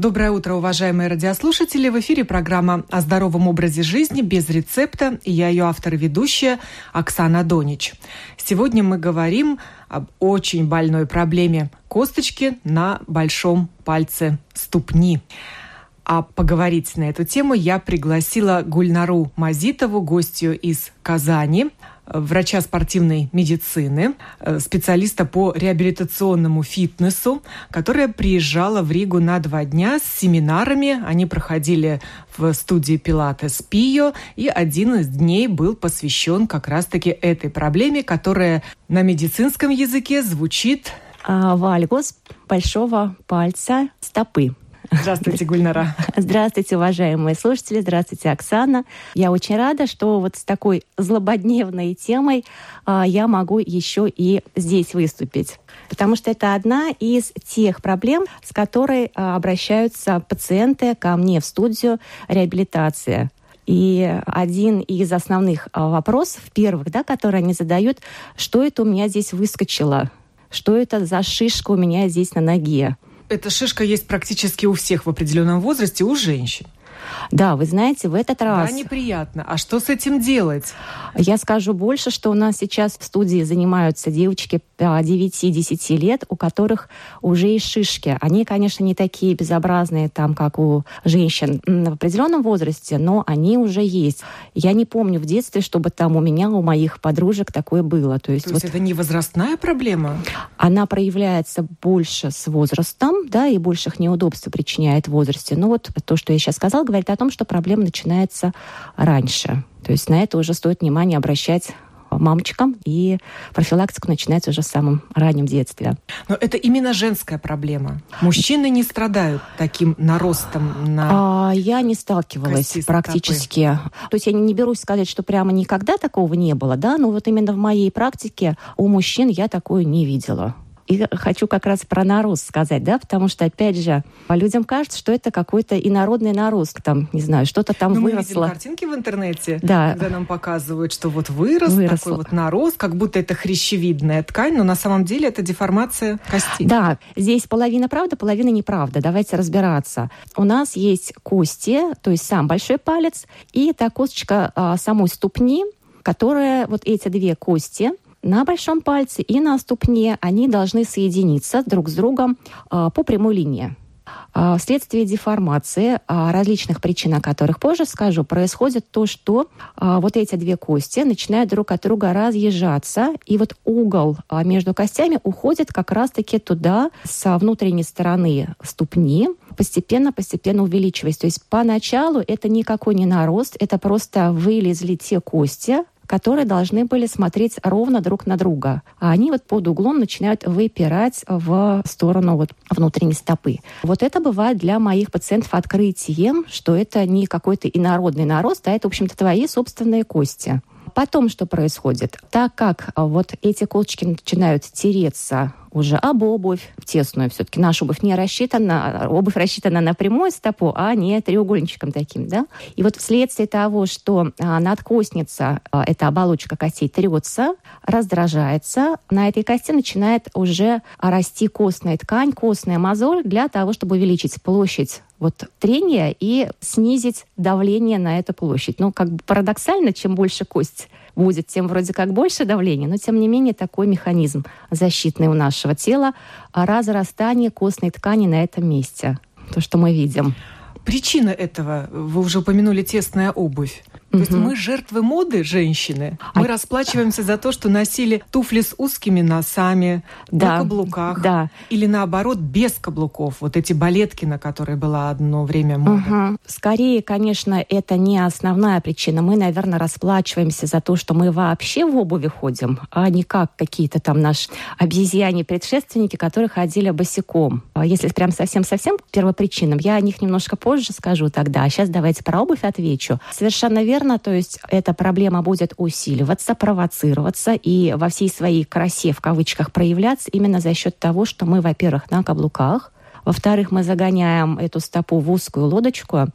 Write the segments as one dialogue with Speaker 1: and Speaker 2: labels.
Speaker 1: Доброе утро, уважаемые радиослушатели. В эфире программа о здоровом образе жизни без рецепта. И я ее автор и ведущая Оксана Донич. Сегодня мы говорим об очень больной проблеме косточки на большом пальце ступни. А поговорить на эту тему я пригласила Гульнару Мазитову, гостью из Казани врача спортивной медицины, э, специалиста по реабилитационному фитнесу, которая приезжала в Ригу на два дня с семинарами. Они проходили в студии Пилатес Пио, и один из дней был посвящен как раз-таки этой проблеме, которая на медицинском языке звучит
Speaker 2: а, вальгус большого пальца стопы.
Speaker 1: Здравствуйте, Гульнара.
Speaker 2: Здравствуйте, уважаемые слушатели. Здравствуйте, Оксана. Я очень рада, что вот с такой злободневной темой а, я могу еще и здесь выступить. Потому что это одна из тех проблем, с которой а, обращаются пациенты ко мне в студию реабилитации. И один из основных а, вопросов, первых, да, которые они задают, что это у меня здесь выскочило? Что это за шишка у меня здесь на ноге?
Speaker 1: Эта шишка есть практически у всех в определенном возрасте, у женщин.
Speaker 2: Да, вы знаете, в этот раз...
Speaker 1: Да, неприятно. А что с этим делать?
Speaker 2: Я скажу больше, что у нас сейчас в студии занимаются девочки 9-10 лет, у которых уже есть шишки. Они, конечно, не такие безобразные, там, как у женщин в определенном возрасте, но они уже есть. Я не помню в детстве, чтобы там у меня, у моих подружек такое было.
Speaker 1: То есть, То есть вот это не возрастная проблема?
Speaker 2: Она проявляется больше с возрастом, да, и больших неудобств причиняет в возрасте. Но вот то, что я сейчас сказала, говорит о том, что проблема начинается раньше. То есть на это уже стоит внимание обращать мамочкам, и профилактика начинается уже в самом раннем детстве.
Speaker 1: Но это именно женская проблема. Мужчины не страдают таким наростом на
Speaker 2: а, Я не сталкивалась практически. То есть я не берусь сказать, что прямо никогда такого не было, да, но вот именно в моей практике у мужчин я такое не видела. И хочу как раз про нарост сказать, да, потому что, опять же, людям кажется, что это какой-то инородный нарост, там, не знаю, что-то там Но
Speaker 1: ну,
Speaker 2: выросло.
Speaker 1: Мы видим картинки в интернете, да. когда нам показывают, что вот вырос Выросло. такой вот нарост, как будто это хрящевидная ткань, но на самом деле это деформация кости.
Speaker 2: Да, здесь половина правда, половина неправда. Давайте разбираться. У нас есть кости, то есть сам большой палец, и та косточка а, самой ступни, которая вот эти две кости – на большом пальце и на ступне они должны соединиться друг с другом а, по прямой линии. А, вследствие деформации, а, различных причин, о которых позже скажу, происходит то, что вот эти две кости начинают друг от друга разъезжаться, и вот угол между костями уходит как раз-таки туда, с внутренней стороны ступни, постепенно-постепенно увеличиваясь. То есть поначалу это никакой не нарост, это просто вылезли те кости, которые должны были смотреть ровно друг на друга. А они вот под углом начинают выпирать в сторону вот внутренней стопы. Вот это бывает для моих пациентов открытием, что это не какой-то инородный нарост, а это, в общем-то, твои собственные кости. Потом что происходит? Так как вот эти колчики начинают тереться уже об обувь тесную. Все-таки наша обувь не рассчитана, обувь рассчитана на прямую стопу, а не треугольничком таким, да. И вот вследствие того, что а, надкостница, а, эта оболочка костей трется, раздражается, на этой кости начинает уже расти костная ткань, костная мозоль для того, чтобы увеличить площадь вот трения и снизить давление на эту площадь. Ну, как бы парадоксально, чем больше кость будет, тем вроде как больше давления, но тем не менее такой механизм защитный у нашего тела разрастание костной ткани на этом месте. То, что мы видим.
Speaker 1: Причина этого, вы уже упомянули тесная обувь. То есть мы жертвы моды, женщины. Мы а... расплачиваемся за то, что носили туфли с узкими носами, да, на каблуках. Да. Или наоборот, без каблуков. Вот эти балетки, на которые была одно время мода.
Speaker 2: Угу. Скорее, конечно, это не основная причина. Мы, наверное, расплачиваемся за то, что мы вообще в обуви ходим, а не как какие-то там наши обезьяне-предшественники, которые ходили босиком. А если прям совсем-совсем первопричинам, я о них немножко позже скажу тогда. А сейчас давайте про обувь отвечу. Совершенно верно Наверное, то есть эта проблема будет усиливаться, провоцироваться и во всей своей красе, в кавычках, проявляться именно за счет того, что мы, во-первых, на каблуках, во-вторых, мы загоняем эту стопу в узкую лодочку,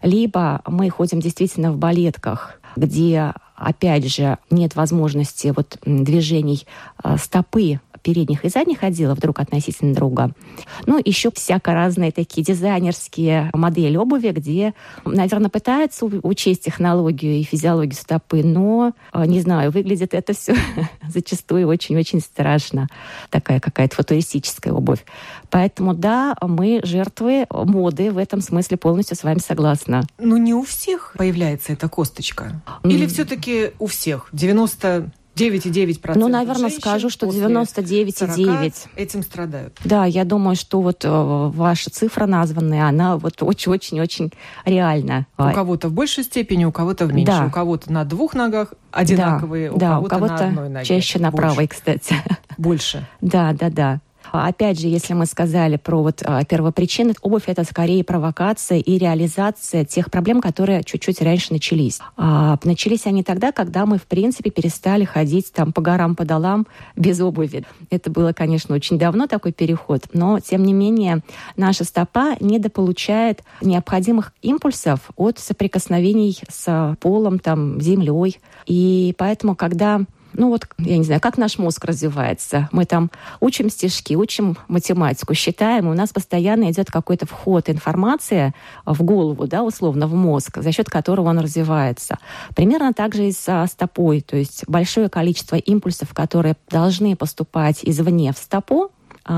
Speaker 2: либо мы ходим действительно в балетках, где опять же, нет возможности вот движений а, стопы передних и задних отделов друг относительно друга. Ну, еще всяко разные такие дизайнерские модели обуви, где, наверное, пытаются учесть технологию и физиологию стопы, но, а, не знаю, выглядит это все зачастую очень-очень страшно. Такая какая-то футуристическая обувь. Поэтому, да, мы жертвы моды в этом смысле полностью с вами согласна.
Speaker 1: Ну, не у всех появляется эта косточка. Или все-таки у всех? 90 9,9%.
Speaker 2: Ну, наверное, скажу, что 99,9.
Speaker 1: Этим страдают.
Speaker 2: Да, я думаю, что вот э, ваша цифра названная, она вот очень-очень-очень реальна.
Speaker 1: У кого-то в большей степени, у кого-то в меньшей. Да. У кого-то на двух ногах одинаковые,
Speaker 2: да, у да, кого-то, у кого-то на одной ноге. чаще на больше. правой, кстати.
Speaker 1: Больше.
Speaker 2: Да, да, да. Опять же, если мы сказали про вот а, первопричины, обувь это скорее провокация и реализация тех проблем, которые чуть-чуть раньше начались. А начались они тогда, когда мы, в принципе, перестали ходить там по горам, по долам без обуви. Это было, конечно, очень давно такой переход, но, тем не менее, наша стопа недополучает необходимых импульсов от соприкосновений с полом, там, землей. И поэтому, когда ну вот, я не знаю, как наш мозг развивается. Мы там учим стишки, учим математику, считаем, и у нас постоянно идет какой-то вход информации в голову, да, условно, в мозг, за счет которого он развивается. Примерно так же и со стопой, то есть большое количество импульсов, которые должны поступать извне в стопу,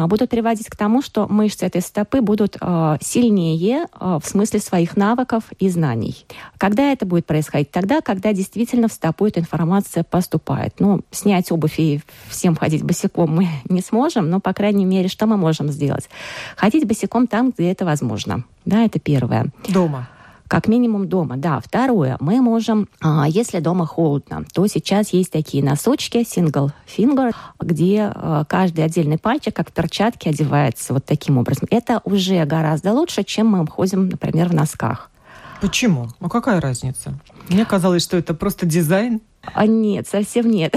Speaker 2: будут приводить к тому, что мышцы этой стопы будут а, сильнее а, в смысле своих навыков и знаний. Когда это будет происходить? Тогда, когда действительно в стопу эта информация поступает. Ну, снять обувь и всем ходить босиком мы не сможем, но, по крайней мере, что мы можем сделать? Ходить босиком там, где это возможно. Да, это первое.
Speaker 1: Дома.
Speaker 2: Как минимум дома, да. Второе, мы можем, а, если дома холодно, то сейчас есть такие носочки single finger, где а, каждый отдельный пальчик, как в перчатке, одевается вот таким образом. Это уже гораздо лучше, чем мы ходим, например, в носках.
Speaker 1: Почему? А какая разница? Мне казалось, что это просто дизайн.
Speaker 2: А нет, совсем нет.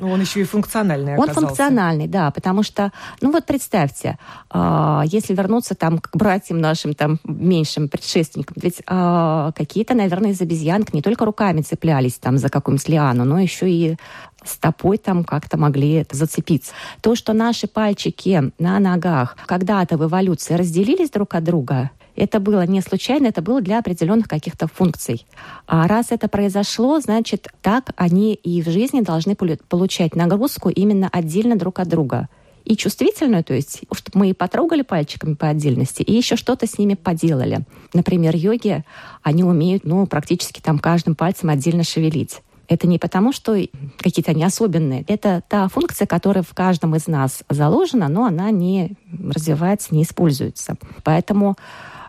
Speaker 1: Ну, он еще и функциональный оказался.
Speaker 2: Он функциональный, да, потому что, ну вот представьте, э, если вернуться там к братьям нашим там меньшим предшественникам, ведь э, какие-то, наверное, из обезьянок не только руками цеплялись там за какую-нибудь лиану, но еще и стопой там как-то могли зацепиться. То, что наши пальчики на ногах когда-то в эволюции разделились друг от друга, это было не случайно, это было для определенных каких-то функций. А раз это произошло, значит, так они и в жизни должны получать нагрузку именно отдельно друг от друга и чувствительную, то есть, чтобы мы и потрогали пальчиками по отдельности, и еще что-то с ними поделали. Например, йоги, они умеют, ну, практически там каждым пальцем отдельно шевелить. Это не потому, что какие-то они особенные. Это та функция, которая в каждом из нас заложена, но она не развивается, не используется. Поэтому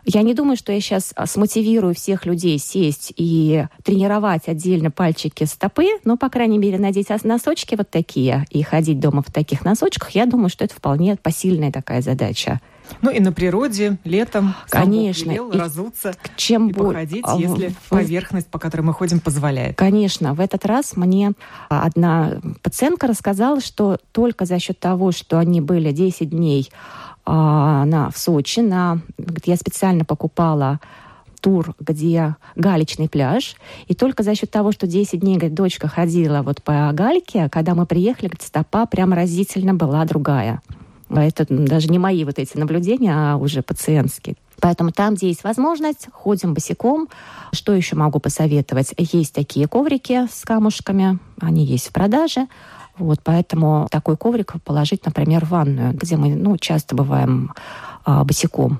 Speaker 2: я не думаю, что я сейчас а, смотивирую всех людей сесть и тренировать отдельно пальчики стопы, но, по крайней мере, надеть носочки вот такие и ходить дома в таких носочках, я думаю, что это вполне посильная такая задача.
Speaker 1: Ну и на природе, летом,
Speaker 2: конечно,
Speaker 1: велел, разуться
Speaker 2: чем
Speaker 1: и походить, а, если поверхность, по которой мы ходим, позволяет.
Speaker 2: Конечно. В этот раз мне одна пациентка рассказала, что только за счет того, что они были 10 дней а, на, в Сочи. На, я специально покупала тур, где галечный пляж. И только за счет того, что 10 дней, говорит, дочка ходила вот по гальке, когда мы приехали, говорит, стопа прям разительно была другая. Это даже не мои вот эти наблюдения, а уже пациентские. Поэтому там, где есть возможность, ходим босиком. Что еще могу посоветовать? Есть такие коврики с камушками, они есть в продаже. Вот, поэтому такой коврик положить, например, в ванную, где мы ну, часто бываем а, босиком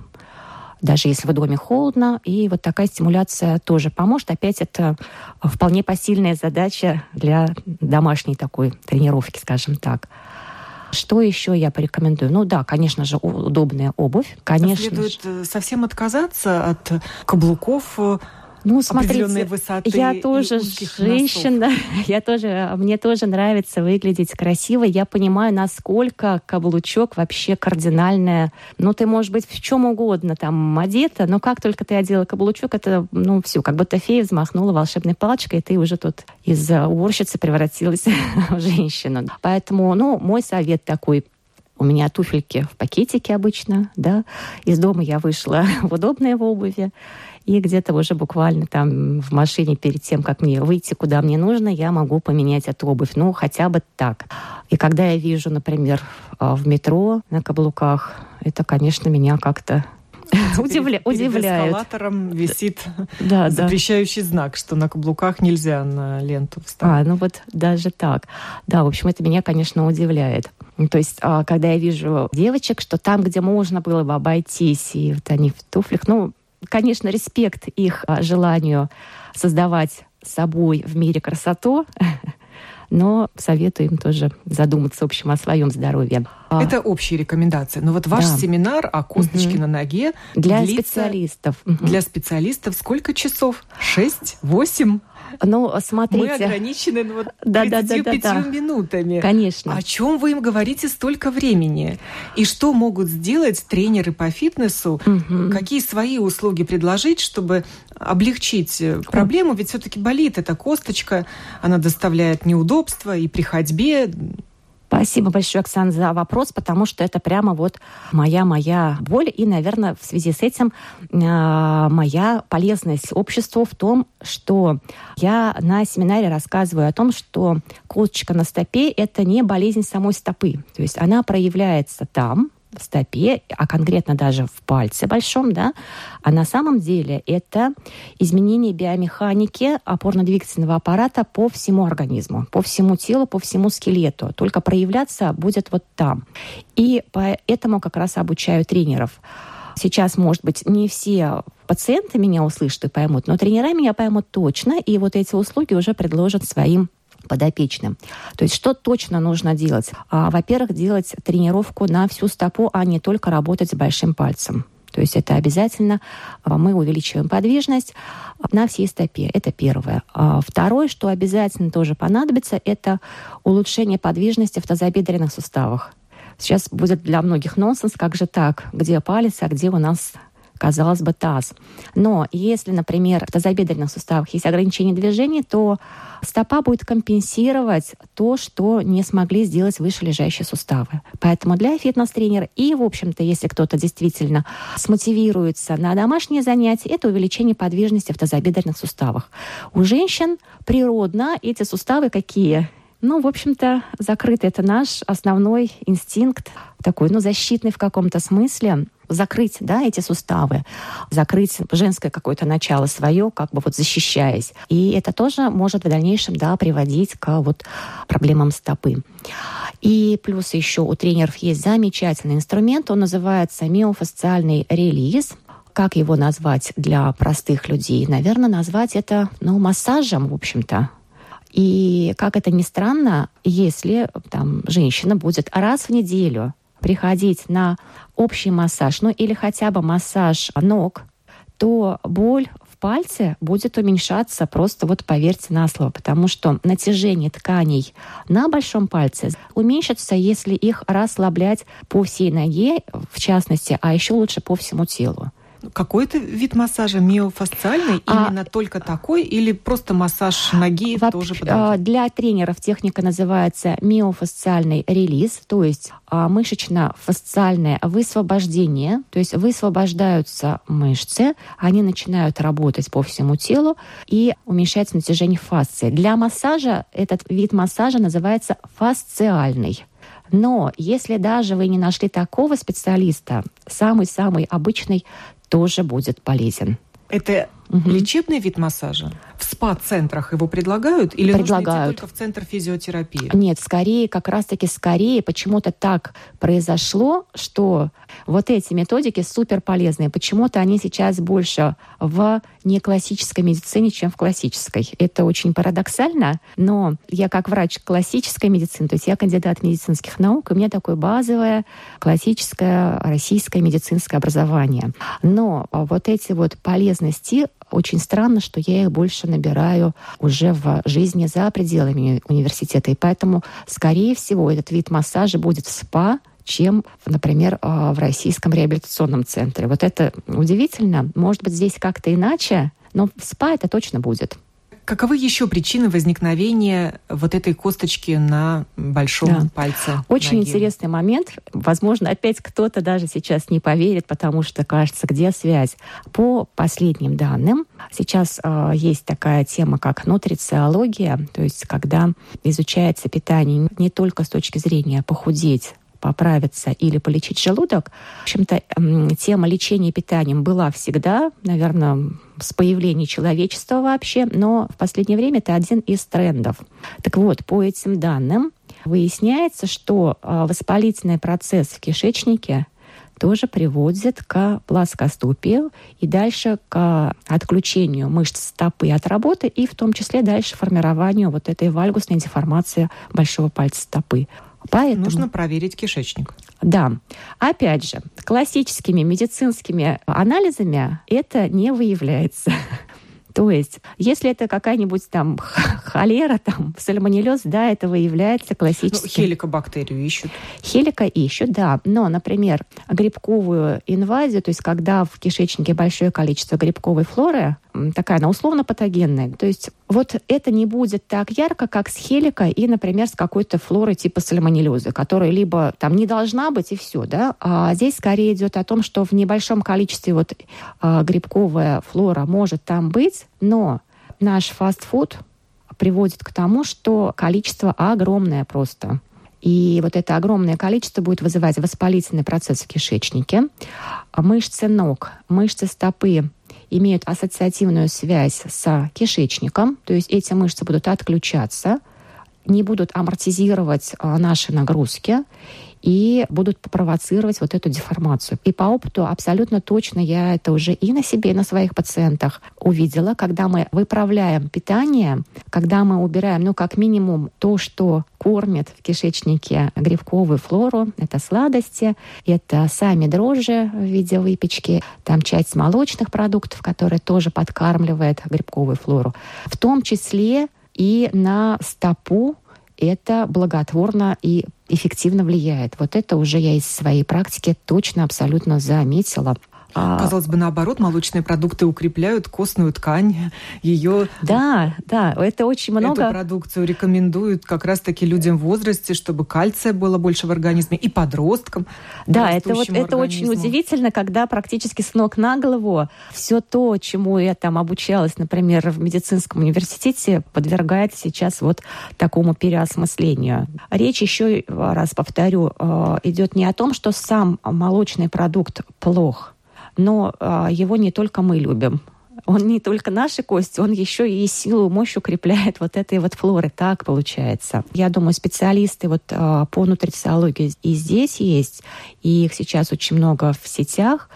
Speaker 2: даже если в доме холодно. И вот такая стимуляция тоже поможет. Опять это вполне посильная задача для домашней такой тренировки, скажем так. Что еще я порекомендую? Ну да, конечно же, удобная обувь. Конечно
Speaker 1: Следует же. Э, совсем отказаться от каблуков, э, ну, смотрите, высоты
Speaker 2: я тоже женщина, носов. я тоже, мне тоже нравится выглядеть красиво. Я понимаю, насколько каблучок вообще кардинальное. Ну, ты можешь быть в чем угодно там одета, но как только ты одела каблучок, это, ну, все, как будто фея взмахнула волшебной палочкой, и ты уже тут из уборщицы превратилась в женщину. Поэтому, ну, мой совет такой, У меня туфельки в пакетике обычно, да. Из дома я вышла в удобной обуви. И где-то уже буквально там в машине перед тем, как мне выйти, куда мне нужно, я могу поменять эту обувь. Ну, хотя бы так. И когда я вижу, например, а, в метро на каблуках, это, конечно, меня как-то Удивля...
Speaker 1: Удивляет. Эскалатором висит да, запрещающий да. знак, что на каблуках нельзя на ленту встать.
Speaker 2: А, ну вот даже так. Да, в общем, это меня, конечно, удивляет. То есть, а, когда я вижу девочек, что там, где можно было бы обойтись, и вот они в туфлях, ну, конечно, респект их а, желанию создавать собой в мире красоту, но советую им тоже задуматься, в общем, о своем здоровье.
Speaker 1: А. Это общие рекомендации. Но вот ваш да. семинар о косточке угу. на ноге
Speaker 2: для специалистов.
Speaker 1: Для специалистов сколько часов? Шесть? Восемь?
Speaker 2: Ну, смотрите.
Speaker 1: Мы ограничены ну, вот да, 35 да, да, да, да. минутами.
Speaker 2: Конечно.
Speaker 1: О чем вы им говорите столько времени? И что могут сделать тренеры по фитнесу? Угу. Какие свои услуги предложить, чтобы облегчить э, проблему? Ведь все-таки болит эта косточка, она доставляет неудобства и при ходьбе,
Speaker 2: Спасибо большое, Оксана, за вопрос, потому что это прямо вот моя-моя боль. И, наверное, в связи с этим э, моя полезность обществу в том, что я на семинаре рассказываю о том, что косточка на стопе – это не болезнь самой стопы. То есть она проявляется там, в стопе, а конкретно даже в пальце большом, да, а на самом деле это изменение биомеханики опорно-двигательного аппарата по всему организму, по всему телу, по всему скелету. Только проявляться будет вот там. И поэтому как раз обучаю тренеров. Сейчас, может быть, не все пациенты меня услышат и поймут, но тренера меня поймут точно, и вот эти услуги уже предложат своим подопечным. То есть что точно нужно делать? А, во-первых, делать тренировку на всю стопу, а не только работать с большим пальцем. То есть это обязательно а, мы увеличиваем подвижность на всей стопе. Это первое. А второе, что обязательно тоже понадобится, это улучшение подвижности в тазобедренных суставах. Сейчас будет для многих нонсенс, как же так, где палец, а где у нас казалось бы, таз. Но если, например, в тазобедренных суставах есть ограничение движения, то стопа будет компенсировать то, что не смогли сделать вышележащие суставы. Поэтому для фитнес-тренера и, в общем-то, если кто-то действительно смотивируется на домашние занятия, это увеличение подвижности в тазобедренных суставах. У женщин природно эти суставы какие? Ну, в общем-то, закрыт это наш основной инстинкт, такой, ну, защитный в каком-то смысле закрыть да, эти суставы, закрыть женское какое-то начало свое, как бы вот защищаясь. И это тоже может в дальнейшем да, приводить к вот проблемам стопы. И плюс еще у тренеров есть замечательный инструмент, он называется миофасциальный релиз. Как его назвать для простых людей? Наверное, назвать это ну, массажем, в общем-то. И как это ни странно, если там женщина будет раз в неделю приходить на общий массаж, ну или хотя бы массаж ног, то боль в пальце будет уменьшаться просто вот поверьте на слово, потому что натяжение тканей на большом пальце уменьшится, если их расслаблять по всей ноге, в частности, а еще лучше по всему телу.
Speaker 1: Какой-то вид массажа миофасциальный, а, именно только такой, или просто массаж ноги
Speaker 2: во-
Speaker 1: тоже подойдет?
Speaker 2: А, для тренеров техника называется миофасциальный релиз, то есть а, мышечно-фасциальное высвобождение, то есть высвобождаются мышцы, они начинают работать по всему телу и уменьшается натяжение фасции. Для массажа этот вид массажа называется фасциальный. Но если даже вы не нашли такого специалиста, самый-самый обычный тоже будет полезен.
Speaker 1: Это угу. лечебный вид массажа? В СПА-центрах его предлагают или
Speaker 2: предлагают.
Speaker 1: только в центр физиотерапии?
Speaker 2: Нет, скорее, как раз-таки скорее почему-то так произошло, что вот эти методики супер полезные. Почему-то они сейчас больше в неклассической медицине, чем в классической. Это очень парадоксально, но я как врач классической медицины, то есть я кандидат медицинских наук, и у меня такое базовое классическое российское медицинское образование. Но вот эти вот полезности очень странно, что я их больше набираю уже в жизни за пределами университета. И поэтому, скорее всего, этот вид массажа будет в СПА, чем, например, а, в российском реабилитационном центре. Вот это удивительно. Может быть, здесь как-то иначе, но в СПА это точно будет
Speaker 1: каковы еще причины возникновения вот этой косточки на большом да. пальце?
Speaker 2: Очень ноги? интересный момент. Возможно, опять кто-то даже сейчас не поверит, потому что кажется, где связь. По последним данным, сейчас э, есть такая тема, как нутрициология, то есть когда изучается питание не только с точки зрения похудеть, поправиться или полечить желудок. В общем-то, тема лечения питанием была всегда, наверное, с появления человечества вообще, но в последнее время это один из трендов. Так вот, по этим данным выясняется, что а, воспалительный процесс в кишечнике тоже приводит к плоскоступию и дальше к отключению мышц стопы от работы и в том числе дальше формированию вот этой вальгусной деформации большого пальца стопы.
Speaker 1: Поэтому... Нужно проверить кишечник.
Speaker 2: Да. Опять же, классическими медицинскими анализами это не выявляется. То есть, если это какая-нибудь там холера, там, сальмонеллез, да, это выявляется классически. Ну,
Speaker 1: хеликобактерию ищут.
Speaker 2: Хелика ищут, да. Но, например, грибковую инвазию, то есть когда в кишечнике большое количество грибковой флоры, такая она условно патогенная. То есть вот это не будет так ярко, как с хеликой и, например, с какой-то флорой типа сальмонеллезы, которая либо там не должна быть и все, да. А здесь скорее идет о том, что в небольшом количестве вот а, грибковая флора может там быть, но наш фастфуд приводит к тому, что количество огромное просто. И вот это огромное количество будет вызывать воспалительный процесс в кишечнике. Мышцы ног, мышцы стопы имеют ассоциативную связь с кишечником, то есть эти мышцы будут отключаться, не будут амортизировать а, наши нагрузки и будут провоцировать вот эту деформацию. И по опыту абсолютно точно я это уже и на себе, и на своих пациентах увидела, когда мы выправляем питание, когда мы убираем, ну, как минимум, то, что кормит в кишечнике грибковую флору. Это сладости, это сами дрожжи в виде выпечки, там часть молочных продуктов, которые тоже подкармливает грибковую флору. В том числе и на стопу это благотворно и эффективно влияет. Вот это уже я из своей практики точно абсолютно заметила.
Speaker 1: А, Казалось бы, наоборот, молочные продукты укрепляют костную ткань, ее...
Speaker 2: Да, да, это очень много...
Speaker 1: Эту продукцию рекомендуют как раз-таки людям в возрасте, чтобы кальция было больше в организме, и подросткам.
Speaker 2: Да, это вот это очень удивительно, когда практически с ног на голову все то, чему я там обучалась, например, в медицинском университете, подвергается сейчас вот такому переосмыслению. Речь еще раз повторю, э, идет не о том, что сам молочный продукт плох, но а, его не только мы любим. Он не только наши кости, он еще и силу, мощь укрепляет вот этой вот флоры. Так получается. Я думаю, специалисты вот а, по нутрициологии и здесь есть, и их сейчас очень много в сетях.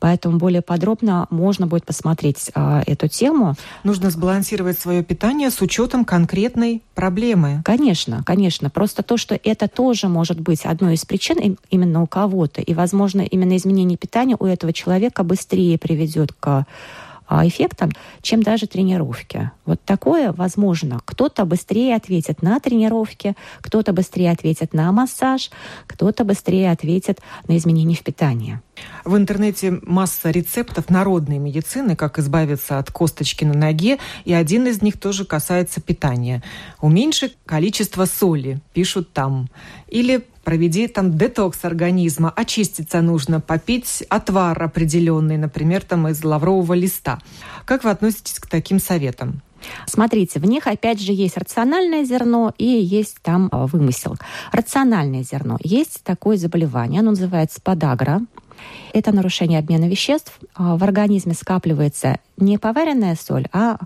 Speaker 2: Поэтому более подробно можно будет посмотреть а, эту тему.
Speaker 1: Нужно сбалансировать свое питание с учетом конкретной проблемы.
Speaker 2: Конечно, конечно. Просто то, что это тоже может быть одной из причин именно у кого-то. И, возможно, именно изменение питания у этого человека быстрее приведет к эффектом, чем даже тренировки. Вот такое возможно. Кто-то быстрее ответит на тренировки, кто-то быстрее ответит на массаж, кто-то быстрее ответит на изменения в питании.
Speaker 1: В интернете масса рецептов народной медицины, как избавиться от косточки на ноге, и один из них тоже касается питания. Уменьши количество соли, пишут там. Или проведи там детокс организма, очиститься нужно, попить отвар определенный, например, там из лаврового листа. Как вы относитесь к таким советам?
Speaker 2: Смотрите, в них опять же есть рациональное зерно и есть там а, вымысел. Рациональное зерно. Есть такое заболевание, оно называется подагра. Это нарушение обмена веществ. А, в организме скапливается не поваренная соль, а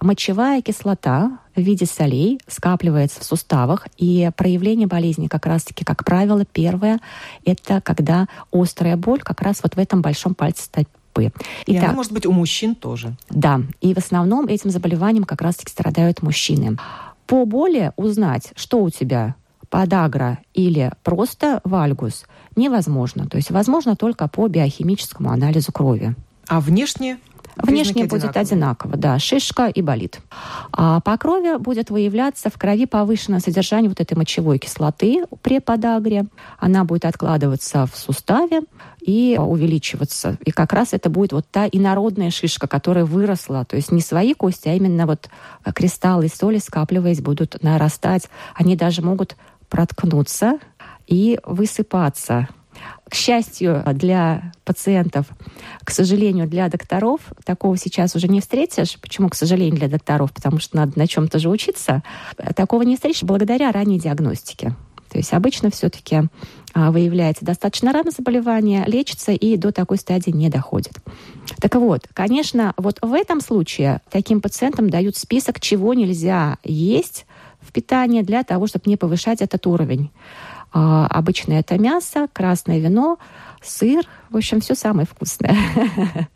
Speaker 2: мочевая кислота в виде солей скапливается в суставах. И проявление болезни как раз-таки, как правило, первое — это когда острая боль как раз вот в этом большом пальце стопы.
Speaker 1: И Итак, она может быть у мужчин тоже.
Speaker 2: Да, и в основном этим заболеванием как раз-таки страдают мужчины. По боли узнать, что у тебя подагра или просто вальгус невозможно. То есть возможно только по биохимическому анализу крови.
Speaker 1: А внешне
Speaker 2: Внешне будет одинаково, да, шишка и болит. А по крови будет выявляться в крови повышенное содержание вот этой мочевой кислоты при подагре. Она будет откладываться в суставе и увеличиваться. И как раз это будет вот та инородная шишка, которая выросла. То есть не свои кости, а именно вот кристаллы соли, скапливаясь, будут нарастать. Они даже могут проткнуться и высыпаться к счастью для пациентов, к сожалению для докторов, такого сейчас уже не встретишь. Почему, к сожалению, для докторов? Потому что надо на чем-то же учиться. Такого не встретишь благодаря ранней диагностике. То есть обычно все-таки а, выявляется достаточно рано заболевание, лечится и до такой стадии не доходит. Так вот, конечно, вот в этом случае таким пациентам дают список, чего нельзя есть в питании для того, чтобы не повышать этот уровень. А, обычно это мясо, красное вино, сыр. В общем, все самое вкусное.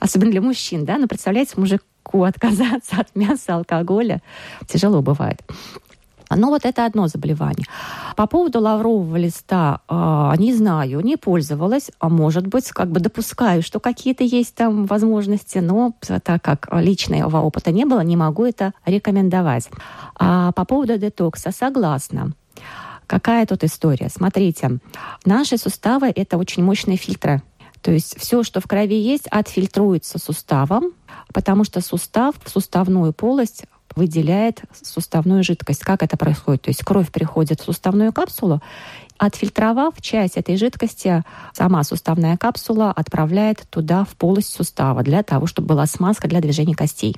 Speaker 2: Особенно для мужчин, да? Но представляете, мужику отказаться от мяса, алкоголя тяжело бывает. Но вот это одно заболевание. По поводу лаврового листа э, не знаю, не пользовалась. А может быть, как бы допускаю, что какие-то есть там возможности, но так как личного опыта не было, не могу это рекомендовать. А по поводу детокса согласна. Какая тут история? Смотрите, наши суставы — это очень мощные фильтры. То есть все, что в крови есть, отфильтруется суставом, потому что сустав, суставную полость выделяет суставную жидкость. Как это происходит? То есть кровь приходит в суставную капсулу, отфильтровав часть этой жидкости, сама суставная капсула отправляет туда в полость сустава для того, чтобы была смазка для движения костей.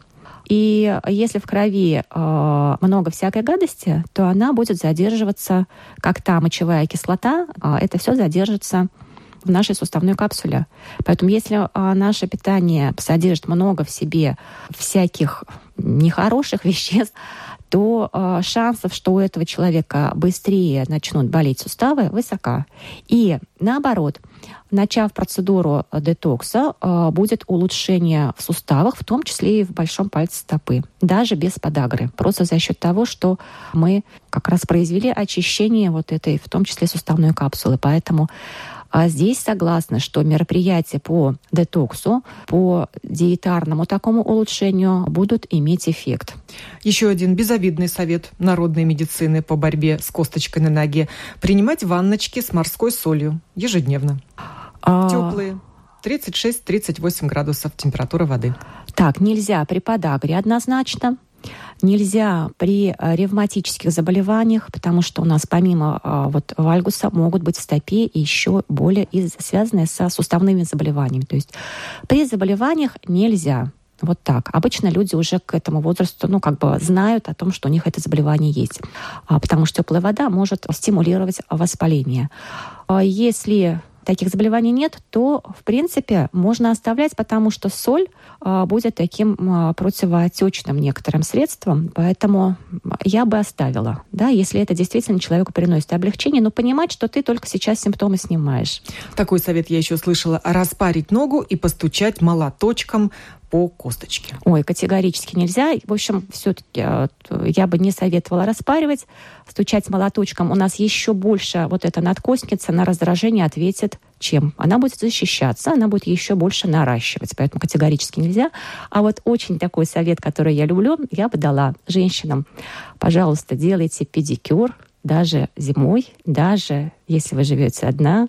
Speaker 2: И если в крови э, много всякой гадости, то она будет задерживаться, как та мочевая кислота, э, это все задержится в нашей суставной капсуле. Поэтому если э, наше питание содержит много в себе всяких нехороших веществ, то э, шансов, что у этого человека быстрее начнут болеть суставы, высока. И наоборот, начав процедуру детокса, э, будет улучшение в суставах, в том числе и в большом пальце стопы, даже без подагры. Просто за счет того, что мы как раз произвели очищение вот этой, в том числе суставной капсулы. Поэтому а здесь согласна, что мероприятия по детоксу, по диетарному такому улучшению будут иметь эффект.
Speaker 1: Еще один безобидный совет народной медицины по борьбе с косточкой на ноге – принимать ванночки с морской солью ежедневно. А... Теплые, 36-38 градусов температура воды.
Speaker 2: Так, нельзя при подагре однозначно. Нельзя при э, ревматических заболеваниях, потому что у нас помимо э, вот вальгуса могут быть в стопе еще боли, связанные со суставными заболеваниями. То есть при заболеваниях нельзя. Вот так. Обычно люди уже к этому возрасту, ну, как бы знают о том, что у них это заболевание есть. А, потому что теплая вода может стимулировать воспаление. А если таких заболеваний нет, то, в принципе, можно оставлять, потому что соль э, будет таким противоотечным некоторым средством, поэтому я бы оставила, да, если это действительно человеку приносит облегчение, но понимать, что ты только сейчас симптомы снимаешь.
Speaker 1: Такой совет я еще слышала. Распарить ногу и постучать молоточком по косточке.
Speaker 2: Ой, категорически нельзя. В общем, все-таки э, я бы не советовала распаривать, стучать молоточком. У нас еще больше вот эта надкостница на раздражение ответит чем? Она будет защищаться, она будет еще больше наращивать. Поэтому категорически нельзя. А вот очень такой совет, который я люблю, я бы дала женщинам. Пожалуйста, делайте педикюр даже зимой, даже если вы живете одна,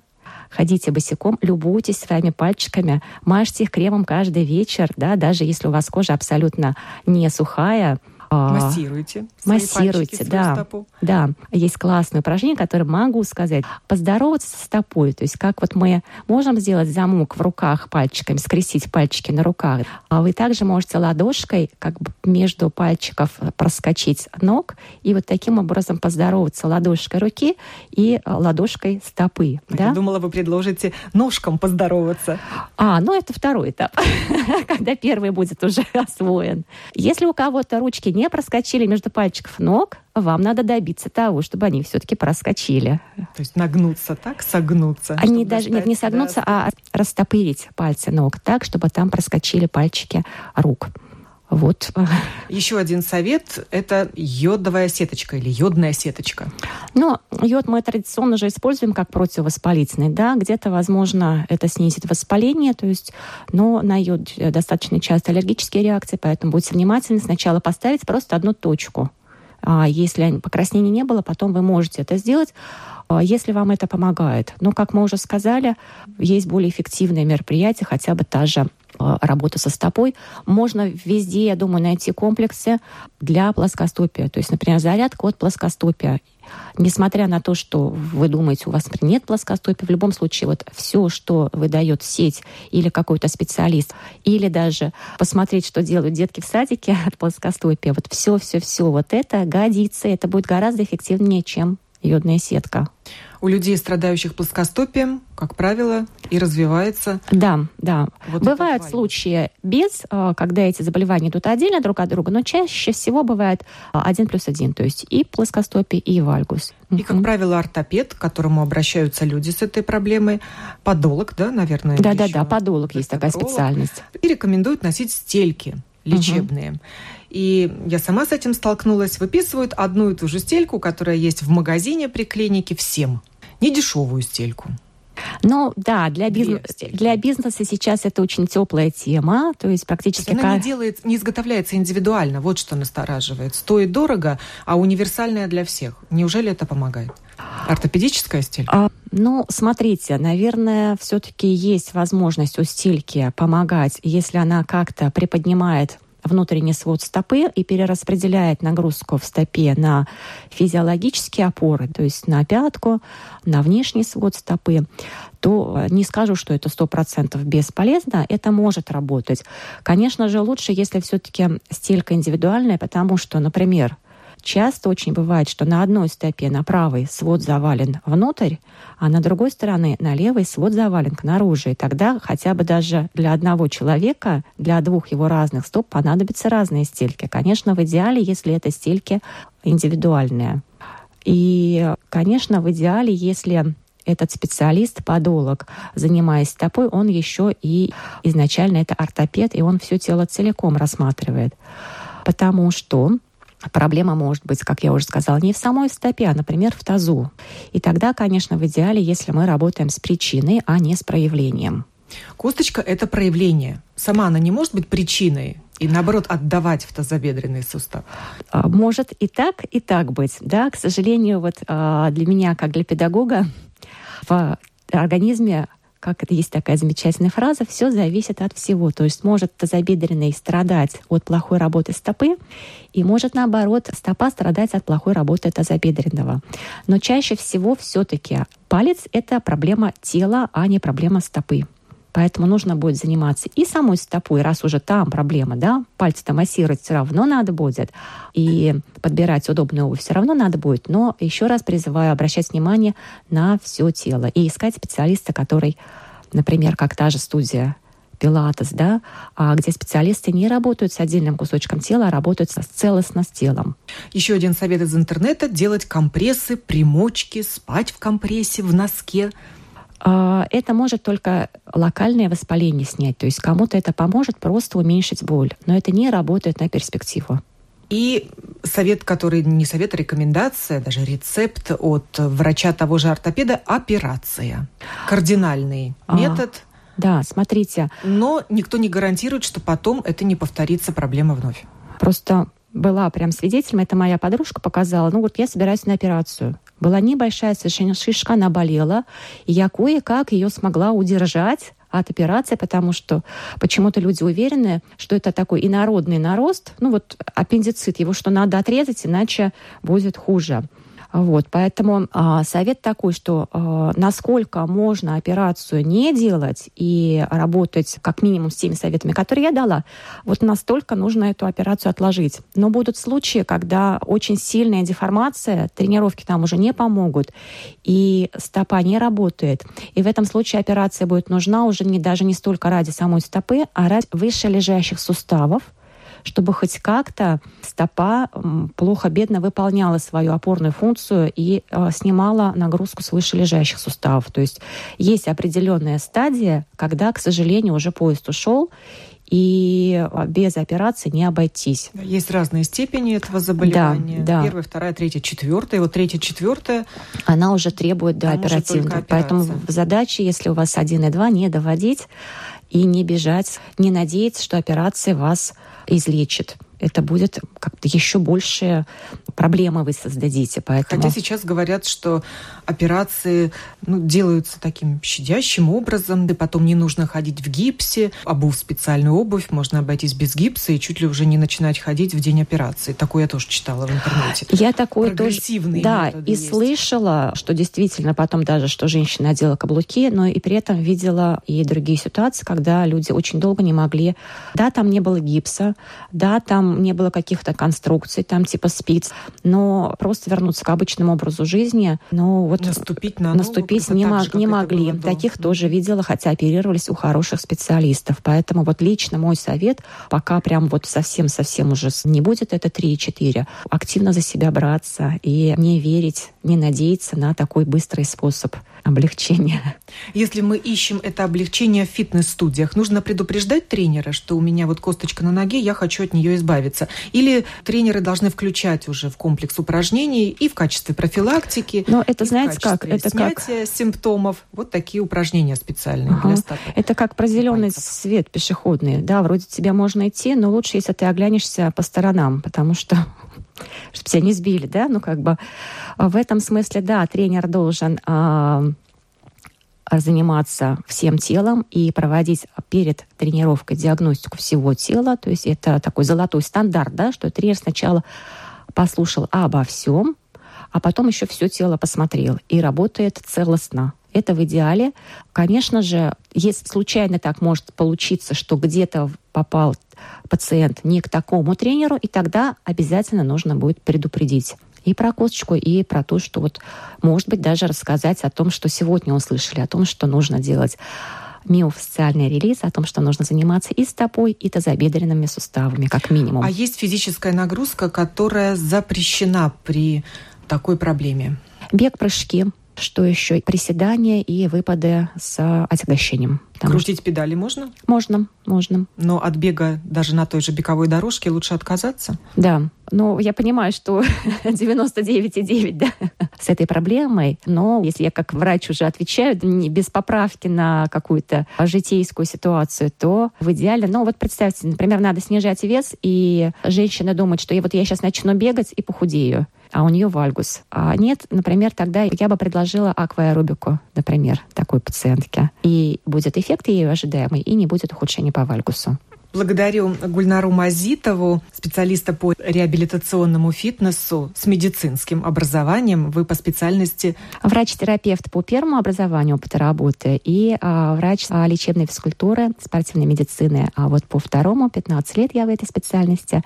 Speaker 2: ходите босиком, любуйтесь своими пальчиками, мажьте их кремом каждый вечер, да, даже если у вас кожа абсолютно не сухая,
Speaker 1: массируйте.
Speaker 2: Массируйте, да. Стопу. Да. Есть классное упражнение, которое могу сказать. Поздороваться со стопой. То есть как вот мы можем сделать замок в руках пальчиками, скрестить пальчики на руках. А вы также можете ладошкой как бы между пальчиков проскочить ног и вот таким образом поздороваться ладошкой руки и ладошкой стопы.
Speaker 1: А да? Я думала, вы предложите ножкам поздороваться.
Speaker 2: А, ну это второй этап, когда первый будет уже освоен. Если у кого-то ручки не проскочили между пальчиков ног, вам надо добиться того, чтобы они все-таки проскочили.
Speaker 1: То есть нагнуться так, согнуться?
Speaker 2: Они даже нет, не согнуться, да, а растопырить пальцы ног так, чтобы там проскочили пальчики рук. Вот.
Speaker 1: Еще один совет – это йодовая сеточка или йодная сеточка.
Speaker 2: Ну, йод мы традиционно же используем как противовоспалительный, да, где-то, возможно, это снизит воспаление, то есть, но на йод достаточно часто аллергические реакции, поэтому будьте внимательны, сначала поставить просто одну точку. А если покраснения не было, потом вы можете это сделать, а, если вам это помогает. Но, как мы уже сказали, есть более эффективные мероприятия, хотя бы та же работа со стопой. Можно везде, я думаю, найти комплексы для плоскостопия. То есть, например, зарядка от плоскостопия. Несмотря на то, что вы думаете, у вас нет плоскостопия, в любом случае вот все, что выдает сеть или какой-то специалист, или даже посмотреть, что делают детки в садике от плоскостопия, вот все-все-все вот это годится, это будет гораздо эффективнее, чем йодная сетка.
Speaker 1: У людей, страдающих плоскостопием, как правило, и развивается.
Speaker 2: Да, да. Вот Бывают случаи без, а, когда эти заболевания идут отдельно друг от друга, но чаще всего бывает а, один плюс один, то есть и плоскостопие, и вальгус.
Speaker 1: И, как правило, ортопед, к которому обращаются люди с этой проблемой, подолог, да, наверное?
Speaker 2: Да-да-да, подолог есть такая специальность.
Speaker 1: И рекомендуют носить стельки лечебные. Угу. И я сама с этим столкнулась. Выписывают одну и ту же стельку, которая есть в магазине при клинике всем. Не дешевую стельку.
Speaker 2: Ну да, для, бизнес, для бизнеса сейчас это очень теплая тема, то есть практически... То есть
Speaker 1: она не, делает, не изготовляется индивидуально, вот что настораживает. Стоит дорого, а универсальная для всех. Неужели это помогает? Ортопедическая стелька? А,
Speaker 2: ну, смотрите, наверное, все-таки есть возможность у стельки помогать, если она как-то приподнимает внутренний свод стопы и перераспределяет нагрузку в стопе на физиологические опоры, то есть на пятку, на внешний свод стопы, то э, не скажу, что это сто процентов бесполезно, это может работать. Конечно же, лучше, если все-таки стелька индивидуальная, потому что, например, Часто очень бывает, что на одной стопе, на правой, свод завален внутрь, а на другой стороне, на левой, свод завален наружу. И тогда хотя бы даже для одного человека, для двух его разных стоп понадобятся разные стельки. Конечно, в идеале, если это стельки индивидуальные. И, конечно, в идеале, если этот специалист, подолог, занимаясь стопой, он еще и изначально это ортопед, и он все тело целиком рассматривает. Потому что Проблема может быть, как я уже сказала, не в самой стопе, а, например, в тазу. И тогда, конечно, в идеале, если мы работаем с причиной, а не с проявлением.
Speaker 1: Косточка – это проявление. Сама она не может быть причиной и, наоборот, отдавать в тазобедренный сустав?
Speaker 2: А, может и так, и так быть. Да, к сожалению, вот а, для меня, как для педагога, в организме как это есть такая замечательная фраза, все зависит от всего. То есть может тазобедренный страдать от плохой работы стопы, и может наоборот стопа страдать от плохой работы тазобедренного. Но чаще всего все-таки палец — это проблема тела, а не проблема стопы. Поэтому нужно будет заниматься и самой стопой, раз уже там проблема, да, пальцы-то массировать все равно надо будет, и подбирать удобную обувь все равно надо будет, но еще раз призываю обращать внимание на все тело и искать специалиста, который, например, как та же студия пилатес, да, а где специалисты не работают с отдельным кусочком тела, а работают с целостно с телом.
Speaker 1: Еще один совет из интернета – делать компрессы, примочки, спать в компрессе, в носке –
Speaker 2: это может только локальное воспаление снять. То есть кому-то это поможет просто уменьшить боль. Но это не работает на перспективу.
Speaker 1: И совет, который не совет, а рекомендация, даже рецепт от врача того же ортопеда – операция. Кардинальный а, метод.
Speaker 2: Да, смотрите.
Speaker 1: Но никто не гарантирует, что потом это не повторится проблема вновь.
Speaker 2: Просто была прям свидетелем, это моя подружка показала, ну вот я собираюсь на операцию. Была небольшая совершенно шишка, она болела, и я кое-как ее смогла удержать от операции, потому что почему-то люди уверены, что это такой инородный нарост, ну вот аппендицит, его что надо отрезать, иначе будет хуже. Вот, поэтому а, совет такой, что а, насколько можно операцию не делать и работать как минимум с теми советами, которые я дала, вот настолько нужно эту операцию отложить. Но будут случаи, когда очень сильная деформация, тренировки там уже не помогут, и стопа не работает. И в этом случае операция будет нужна уже не, даже не столько ради самой стопы, а ради выше лежащих суставов, чтобы хоть как-то стопа плохо-бедно выполняла свою опорную функцию и э, снимала нагрузку с вышележащих суставов. То есть есть определенная стадия, когда, к сожалению, уже поезд ушел, и без операции не обойтись.
Speaker 1: Есть разные степени этого заболевания. Да, да. Первая, вторая, третья, четвертая. Вот третья, четвертая.
Speaker 2: Она уже требует да, оперативно. Поэтому задача, если у вас один и два, не доводить и не бежать, не надеяться, что операция вас излечит это будет как-то еще больше проблемы вы создадите.
Speaker 1: Поэтому... Хотя сейчас говорят, что операции ну, делаются таким щадящим образом, да потом не нужно ходить в гипсе, обув специальную обувь, можно обойтись без гипса и чуть ли уже не начинать ходить в день операции. Такое я тоже читала в интернете.
Speaker 2: Я такое тоже... Да, и
Speaker 1: есть.
Speaker 2: слышала, что действительно потом даже, что женщина одела каблуки, но и при этом видела и другие ситуации, когда люди очень долго не могли... Да, там не было гипса, да, там не было каких-то конструкций, там типа спиц, но просто вернуться к обычному образу жизни, ну вот
Speaker 1: наступить на
Speaker 2: наступить не, мог, же, не могли. Таких тоже видела, хотя оперировались у хороших специалистов. Поэтому вот лично мой совет, пока прям вот совсем-совсем уже не будет, это 3-4. Активно за себя браться и не верить, не надеяться на такой быстрый способ облегчения.
Speaker 1: Если мы ищем это облегчение в фитнес-студиях, нужно предупреждать тренера, что у меня вот косточка на ноге, я хочу от нее избавиться. Или тренеры должны включать уже в комплекс упражнений и в качестве профилактики.
Speaker 2: Но это знаете как? Это
Speaker 1: как симптомов. Вот такие упражнения специальные ага. для стопы.
Speaker 2: Это как про зеленый свет пешеходный. Да, вроде тебя можно идти, но лучше, если ты оглянешься по сторонам, потому что чтобы тебя не сбили, да, ну как бы в этом смысле, да, тренер должен э, заниматься всем телом и проводить перед тренировкой диагностику всего тела, то есть это такой золотой стандарт, да, что тренер сначала послушал обо всем, а потом еще все тело посмотрел и работает целостно. Это в идеале. Конечно же, если случайно так может получиться, что где-то попал пациент не к такому тренеру, и тогда обязательно нужно будет предупредить и про косточку, и про то, что вот, может быть, даже рассказать о том, что сегодня услышали, о том, что нужно делать миофасциальный релиз о том, что нужно заниматься и стопой, и тазобедренными суставами, как минимум.
Speaker 1: А есть физическая нагрузка, которая запрещена при такой проблеме?
Speaker 2: Бег-прыжки, что еще? Приседания и выпады с отягощением.
Speaker 1: Крутить что... педали можно?
Speaker 2: Можно, можно.
Speaker 1: Но от бега даже на той же беговой дорожке лучше отказаться?
Speaker 2: Да. Ну, я понимаю, что 99,9 да, с этой проблемой, но если я как врач уже отвечаю не без поправки на какую-то житейскую ситуацию, то в идеале, ну вот представьте, например, надо снижать вес, и женщина думает, что я вот я сейчас начну бегать и похудею а у нее вальгус. А нет, например, тогда я бы предложила акваэробику, например, такой пациентке. И будет эффект ее ожидаемый, и не будет ухудшения по вальгусу.
Speaker 1: Благодарю Гульнару Мазитову, специалиста по реабилитационному фитнесу с медицинским образованием. Вы по специальности?
Speaker 2: Врач-терапевт по первому образованию опыта работы и а, врач а, лечебной физкультуры, спортивной медицины. А вот по второму 15 лет я в этой специальности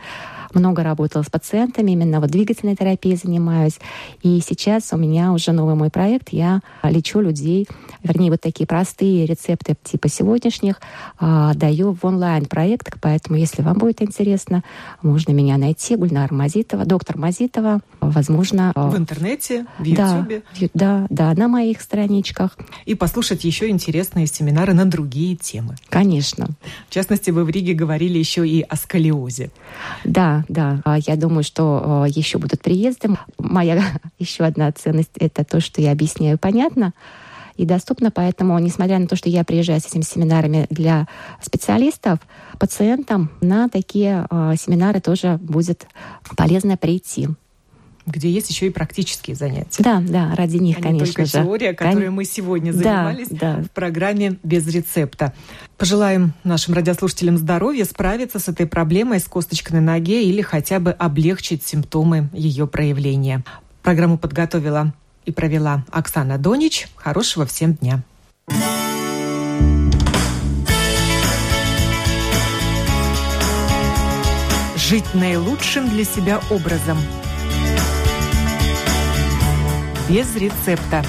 Speaker 2: много работала с пациентами, именно вот двигательной терапией занимаюсь. И сейчас у меня уже новый мой проект. Я лечу людей, вернее, вот такие простые рецепты типа сегодняшних а, даю в онлайн-проектах. Поэтому, если вам будет интересно, можно меня найти. Гульнар Мазитова, доктор Мазитова. Возможно...
Speaker 1: А, в интернете, в Ютубе.
Speaker 2: Да, да, да, на моих страничках.
Speaker 1: И послушать еще интересные семинары на другие темы.
Speaker 2: Конечно.
Speaker 1: В частности, вы в Риге говорили еще и о сколиозе.
Speaker 2: Да, да. А я думаю, что а, еще будут приезды. Моя еще одна ценность — это то, что я объясняю понятно и доступно. Поэтому, несмотря на то, что я приезжаю с этими семинарами для специалистов, пациентам на такие э, семинары тоже будет полезно прийти
Speaker 1: где есть еще и практические занятия.
Speaker 2: Да, да, ради них,
Speaker 1: а
Speaker 2: конечно
Speaker 1: не только
Speaker 2: же.
Speaker 1: теория, которой мы сегодня занимались да, да. в программе «Без рецепта». Пожелаем нашим радиослушателям здоровья, справиться с этой проблемой с косточкой на ноге или хотя бы облегчить симптомы ее проявления. Программу подготовила и провела Оксана Донич. Хорошего всем дня. Жить наилучшим для себя образом – без рецепта.